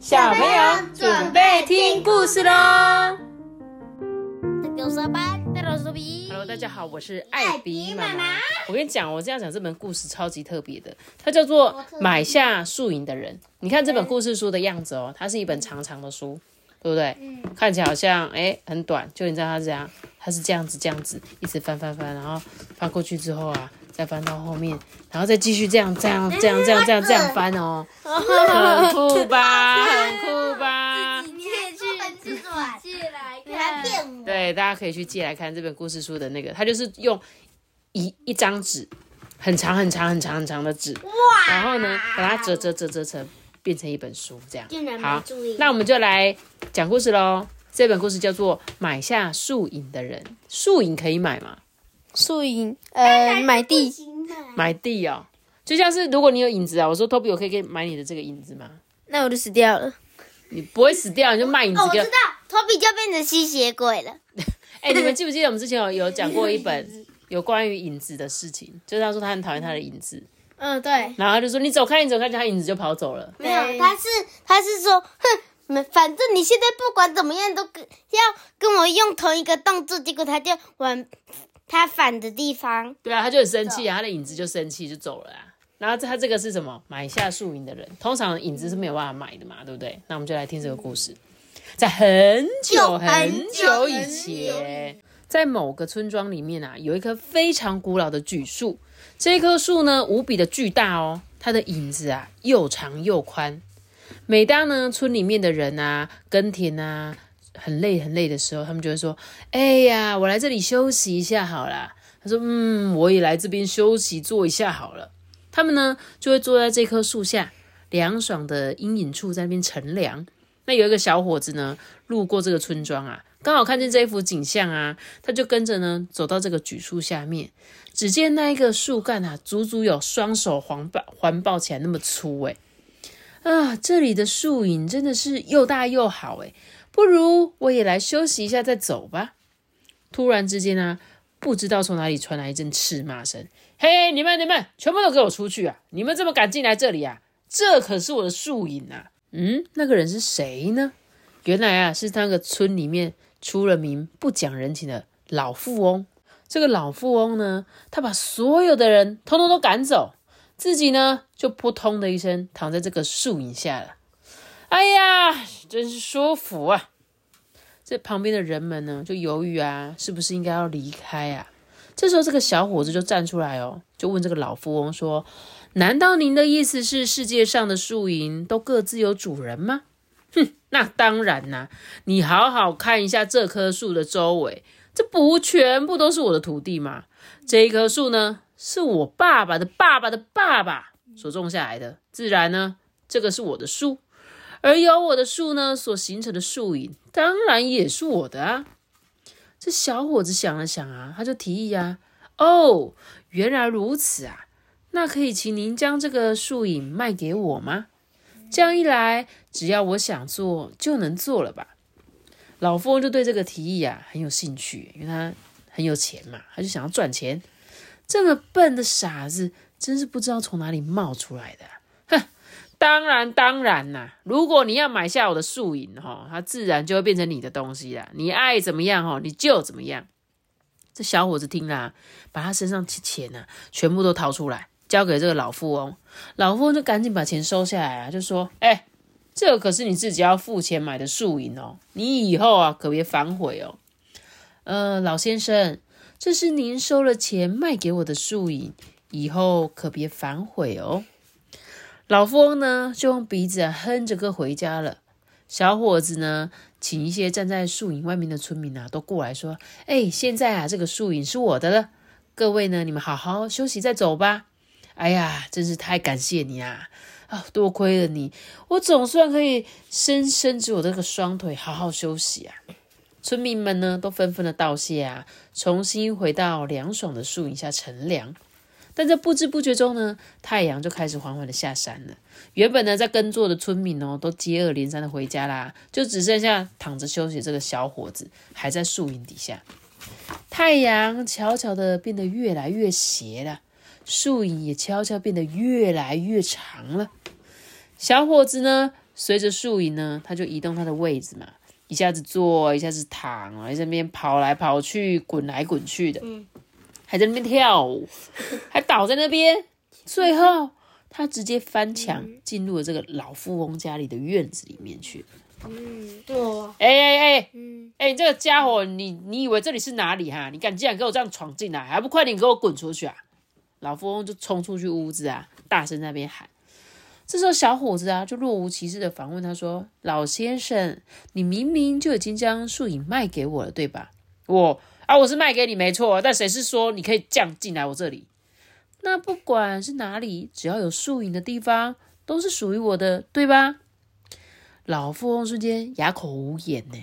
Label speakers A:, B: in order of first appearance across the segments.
A: 小朋友准备听故事喽！Hello，大家好，我是艾比妈妈。我跟你讲，我这样讲这本故事超级特别的，它叫做《买下树影的人》。你看这本故事书的样子哦，它是一本长长的书，对不对？嗯。看起来好像哎很短，就你知道它这样，它是这样子这样子，一直翻翻翻，然后翻过去之后啊。再翻到后面，然后再继续这样这样这样这样这样这样翻哦，很酷吧，很酷吧。
B: 你可以去借来看。
A: 对，大家可以去借来看这本故事书的那个，它就是用一一张纸，很长很长很长很长的纸，然后呢把它折折折折成变成一本书，这样。好，那我们就来讲故事喽。这本故事叫做《买下树影的人》，树影可以买吗？
C: 树影，呃，买地，
A: 买地哦，就像是如果你有影子啊，我说 Toby，我可以给买你的这个影子吗？
C: 那我就死掉了。
A: 你不会死掉，你就卖影子给
B: 我。知道，Toby 就变成吸血鬼了。
A: 哎，你们记不记得我们之前有有讲过一本有关于影子的事情？就是他说他很讨厌他的影子。
C: 嗯，对。
A: 然后他就说你走开，你走开，他影子就跑走了。
B: 没有，他是他是说，哼，反正你现在不管怎么样都跟要跟我用同一个动作，结果他就往。他反的地方，
A: 对啊，他就很生气啊，他的影子就生气就走了啊。然后他这个是什么？买下树影的人，通常影子是没有办法买的嘛，对不对？那我们就来听这个故事。在很久很久以前，在某个村庄里面啊，有一棵非常古老的榉树。这棵树呢，无比的巨大哦，它的影子啊又长又宽。每当呢村里面的人啊耕田啊。很累很累的时候，他们就会说：“哎呀，我来这里休息一下好了。”他说：“嗯，我也来这边休息坐一下好了。”他们呢就会坐在这棵树下凉爽的阴影处，在那边乘凉。那有一个小伙子呢路过这个村庄啊，刚好看见这一幅景象啊，他就跟着呢走到这个榉树下面。只见那一个树干啊，足足有双手环抱环抱起来那么粗诶啊，这里的树影真的是又大又好诶不如我也来休息一下再走吧。突然之间呢，不知道从哪里传来一阵斥骂声：“嘿，你们你们，全部都给我出去啊！你们这么敢进来这里啊？这可是我的树影啊！”嗯，那个人是谁呢？原来啊，是那个村里面出了名不讲人情的老富翁。这个老富翁呢，他把所有的人通通都赶走，自己呢就扑通的一声躺在这个树影下了。哎呀，真是舒服啊！这旁边的人们呢，就犹豫啊，是不是应该要离开啊？这时候，这个小伙子就站出来哦，就问这个老富翁说：“难道您的意思是世界上的树荫都各自有主人吗？”哼，那当然啦！你好好看一下这棵树的周围，这不全部都是我的土地吗？这一棵树呢，是我爸爸的爸爸的爸爸所种下来的，自然呢，这个是我的树。而有我的树呢，所形成的树影，当然也是我的啊。这小伙子想了想啊，他就提议啊：“哦，原来如此啊，那可以请您将这个树影卖给我吗？这样一来，只要我想做就能做了吧？”老富翁就对这个提议啊很有兴趣，因为他很有钱嘛，他就想要赚钱。这么笨的傻子，真是不知道从哪里冒出来的。当然，当然啦！如果你要买下我的树影，哈，它自然就会变成你的东西啦。你爱怎么样，哈，你就怎么样。这小伙子听了，把他身上钱呢，全部都掏出来，交给这个老富翁。老富翁就赶紧把钱收下来啊，就说：“哎，这可是你自己要付钱买的树影哦，你以后啊，可别反悔哦。”呃，老先生，这是您收了钱卖给我的树影，以后可别反悔哦。老富翁呢，就用鼻子哼着歌回家了。小伙子呢，请一些站在树影外面的村民啊，都过来说：“哎，现在啊，这个树影是我的了。各位呢，你们好好休息再走吧。”哎呀，真是太感谢你啊！啊，多亏了你，我总算可以伸伸直我这个双腿，好好休息啊。村民们呢，都纷纷的道谢啊，重新回到凉爽的树影下乘凉。但在不知不觉中呢，太阳就开始缓缓的下山了。原本呢在耕作的村民哦，都接二连三的回家啦，就只剩下躺着休息这个小伙子还在树荫底下。太阳悄悄的变得越来越斜了，树影也悄悄变得越来越长了。小伙子呢，随着树影呢，他就移动他的位置嘛，一下子坐，一下子躺啊，在那边跑来跑去，滚来滚去的，还在那边跳舞，还倒在那边，最后他直接翻墙进入了这个老富翁家里的院子里面去。
B: 嗯，对，
A: 哎哎哎，哎，你这个家伙，你你以为这里是哪里哈？你敢竟然给我这样闯进来，还不快点给我滚出去啊！老富翁就冲出去屋子啊，大声在那边喊。这时候小伙子啊，就若无其事的反问他说：“老先生，你明明就已经将树影卖给我了，对吧？”我啊，我是卖给你没错，但谁是说你可以这样进来我这里？那不管是哪里，只要有树影的地方，都是属于我的，对吧？老富翁瞬间哑口无言呢，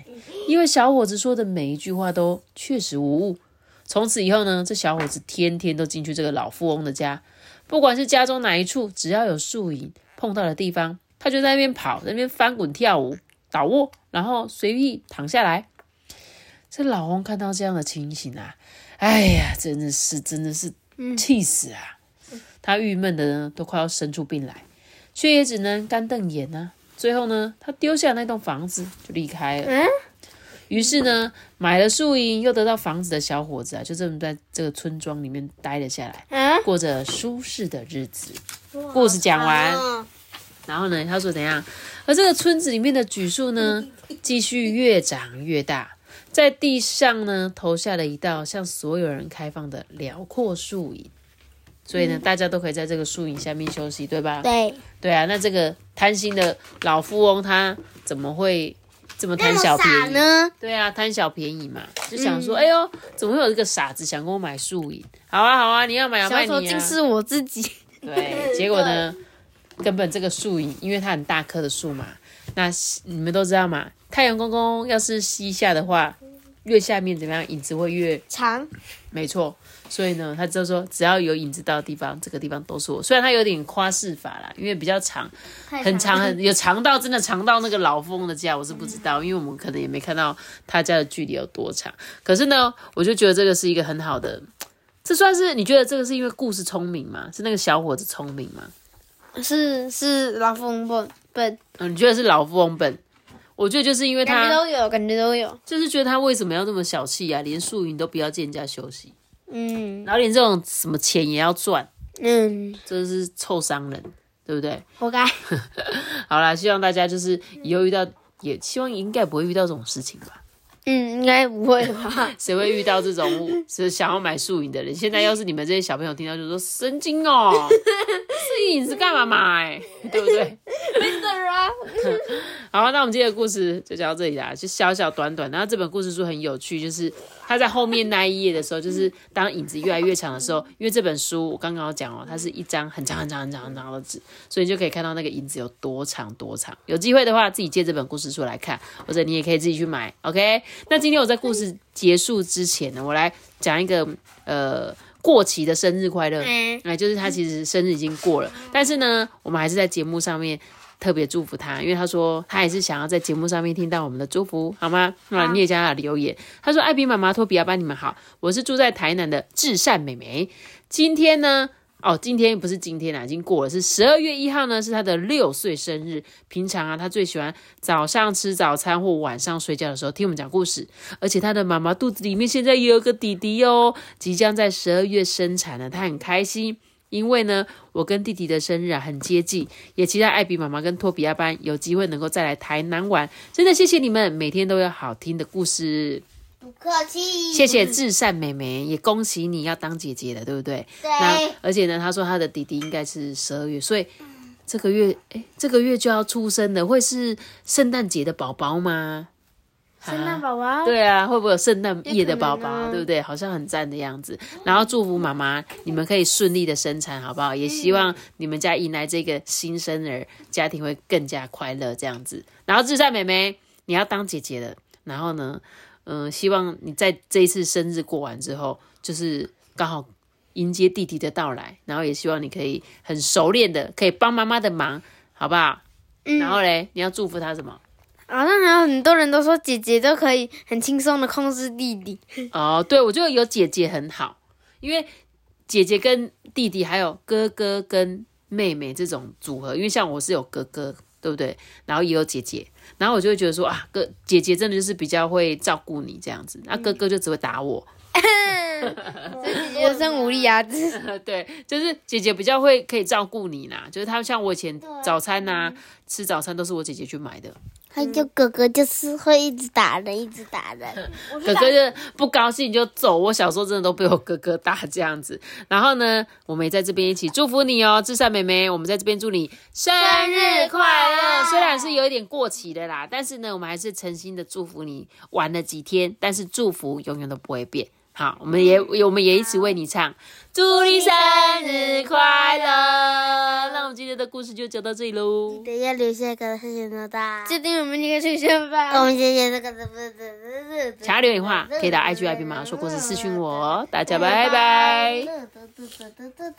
A: 因为小伙子说的每一句话都确实无误。从此以后呢，这小伙子天天都进去这个老富翁的家，不管是家中哪一处，只要有树影碰到的地方，他就在那边跑，在那边翻滚跳舞、倒卧，然后随意躺下来。这老翁看到这样的情形啊，哎呀，真的是真的是气死啊！他郁闷的呢，都快要生出病来，却也只能干瞪眼呢、最后呢，他丢下那栋房子就离开了。于是呢，买了树荫又得到房子的小伙子啊，就这么在这个村庄里面待了下来，
B: 啊，
A: 过着舒适的日子。故事讲完，
B: 嗯
A: 然后呢，他说怎样？而这个村子里面的榉树呢，继续越长越大，在地上呢投下了一道向所有人开放的辽阔树影。所以呢，大家都可以在这个树影下面休息，对吧？
B: 对，
A: 对啊，那这个贪心的老富翁他怎么会这么贪小便宜？
B: 呢？
A: 对啊，贪小便宜嘛，就想说，哎呦，怎么会有这个傻子想跟我买树影？好啊，好啊，你要买啊，卖你啊
C: 小丑竟。是我自己。
A: 对，结果呢，根本这个树影，因为它很大棵的树嘛，那你们都知道嘛，太阳公公要是西下的话，越下面怎么样，影子会越
B: 长，
A: 没错。所以呢，他就说只要有影子到的地方，这个地方都是我。虽然他有点夸饰法啦，因为比较长，很长很有长到真的长到那个老富翁的家，我是不知道，因为我们可能也没看到他家的距离有多长。可是呢，我就觉得这个是一个很好的，这算是你觉得这个是因为故事聪明吗？是那个小伙子聪明吗？
C: 是是老富翁笨笨，
A: 嗯，你觉得是老富翁笨？我觉得就是因为
C: 感觉
A: 他
C: 都有，感觉都有。
A: 就是觉得他为什么要这么小气啊？连宿营都不要借人家休息，
C: 嗯
A: 然后连这种什么钱也要赚，
C: 嗯，
A: 真是臭商人，对不对？
C: 活该。
A: 好啦，希望大家就是以后遇到，也希望应该不会遇到这种事情吧。
C: 嗯，应该不会吧？
A: 谁会遇到这种是想要买宿营的人？现在要是你们这些小朋友听到，就说神经哦，宿营是干嘛买，对不对？好，那我们今天的故事就讲到这里啦，就小小短短。然后这本故事书很有趣，就是它在后面那一页的时候，就是当影子越来越长的时候，因为这本书我刚刚有讲哦，它是一张很长很长很长很长的纸，所以你就可以看到那个影子有多长多长。有机会的话，自己借这本故事书来看，或者你也可以自己去买。OK，那今天我在故事结束之前呢，我来讲一个呃过期的生日快乐。
B: 嗯，
A: 哎，就是他其实生日已经过了，但是呢，我们还是在节目上面特别祝福他，因为他说他也是想要在节目上面听到我们的祝福，好吗？那你也加他留言。他说：“艾比妈妈、托比亚班，你们好，我是住在台南的至善美眉。今天呢，哦，今天不是今天啦，已经过了，是十二月一号呢，是他的六岁生日。平常啊，他最喜欢早上吃早餐或晚上睡觉的时候听我们讲故事，而且他的妈妈肚子里面现在也有个弟弟哦，即将在十二月生产了，他很开心。因为呢，我跟弟弟的生日啊很接近，也期待艾比妈妈跟托比亚班有机会能够再来台南玩。真的谢谢你们，每天都有好听的故事。
B: 不客气，
A: 谢谢至善妹妹，也恭喜你要当姐姐了，对不对？
B: 对
A: 那而且呢，她说她的弟弟应该是十二月，所以这个月，哎，这个月就要出生的，会是圣诞节的宝宝吗？
C: 圣诞
A: 啊
C: 宝宝，
A: 对啊，会不会有圣诞夜的宝宝，对不对？好像很赞的样子。然后祝福妈妈，你们可以顺利的生产，好不好？也希望你们家迎来这个新生儿，家庭会更加快乐这样子。然后至善妹妹，你要当姐姐了，然后呢，嗯、希望你在这一次生日过完之后，就是刚好迎接弟弟的到来，然后也希望你可以很熟练的，可以帮妈妈的忙，好不好？然后嘞，你要祝福他什么？
C: 好像还有很多人都说姐姐都可以很轻松的控制弟弟。
A: 哦，对，我觉得有姐姐很好，因为姐姐跟弟弟还有哥哥跟妹妹这种组合，因为像我是有哥哥，对不对？然后也有姐姐，然后我就会觉得说啊，哥姐姐真的就是比较会照顾你这样子，那哥哥就只会打我。
C: 我生无力啊，
A: 对，就是姐姐比较会可以照顾你啦，就是他像我以前早餐呐、吃早餐都是我姐姐去买的，
B: 还有哥哥就是会一直打人，一直打人。
A: 哥哥就不高兴就走。我小时候真的都被我哥哥打这样子。然后呢，我们也在这边一起祝福你哦，至善妹妹，我们在这边祝你生日快乐。虽然是有一点过期的啦，但是呢，我们还是诚心的祝福你玩了几天，但是祝福永远都不会变。好，我们也我们也一起为你唱，祝你生日快乐。那我们今天的故事就讲到这里喽。
B: 等一下留下个谢谢的大。
C: 就订阅我们这个出现吧。
B: 我们谢谢这个不是不是
A: 想要留言话，可以到 IG i p 马说故事私信我哦。大家拜拜。
B: 拜。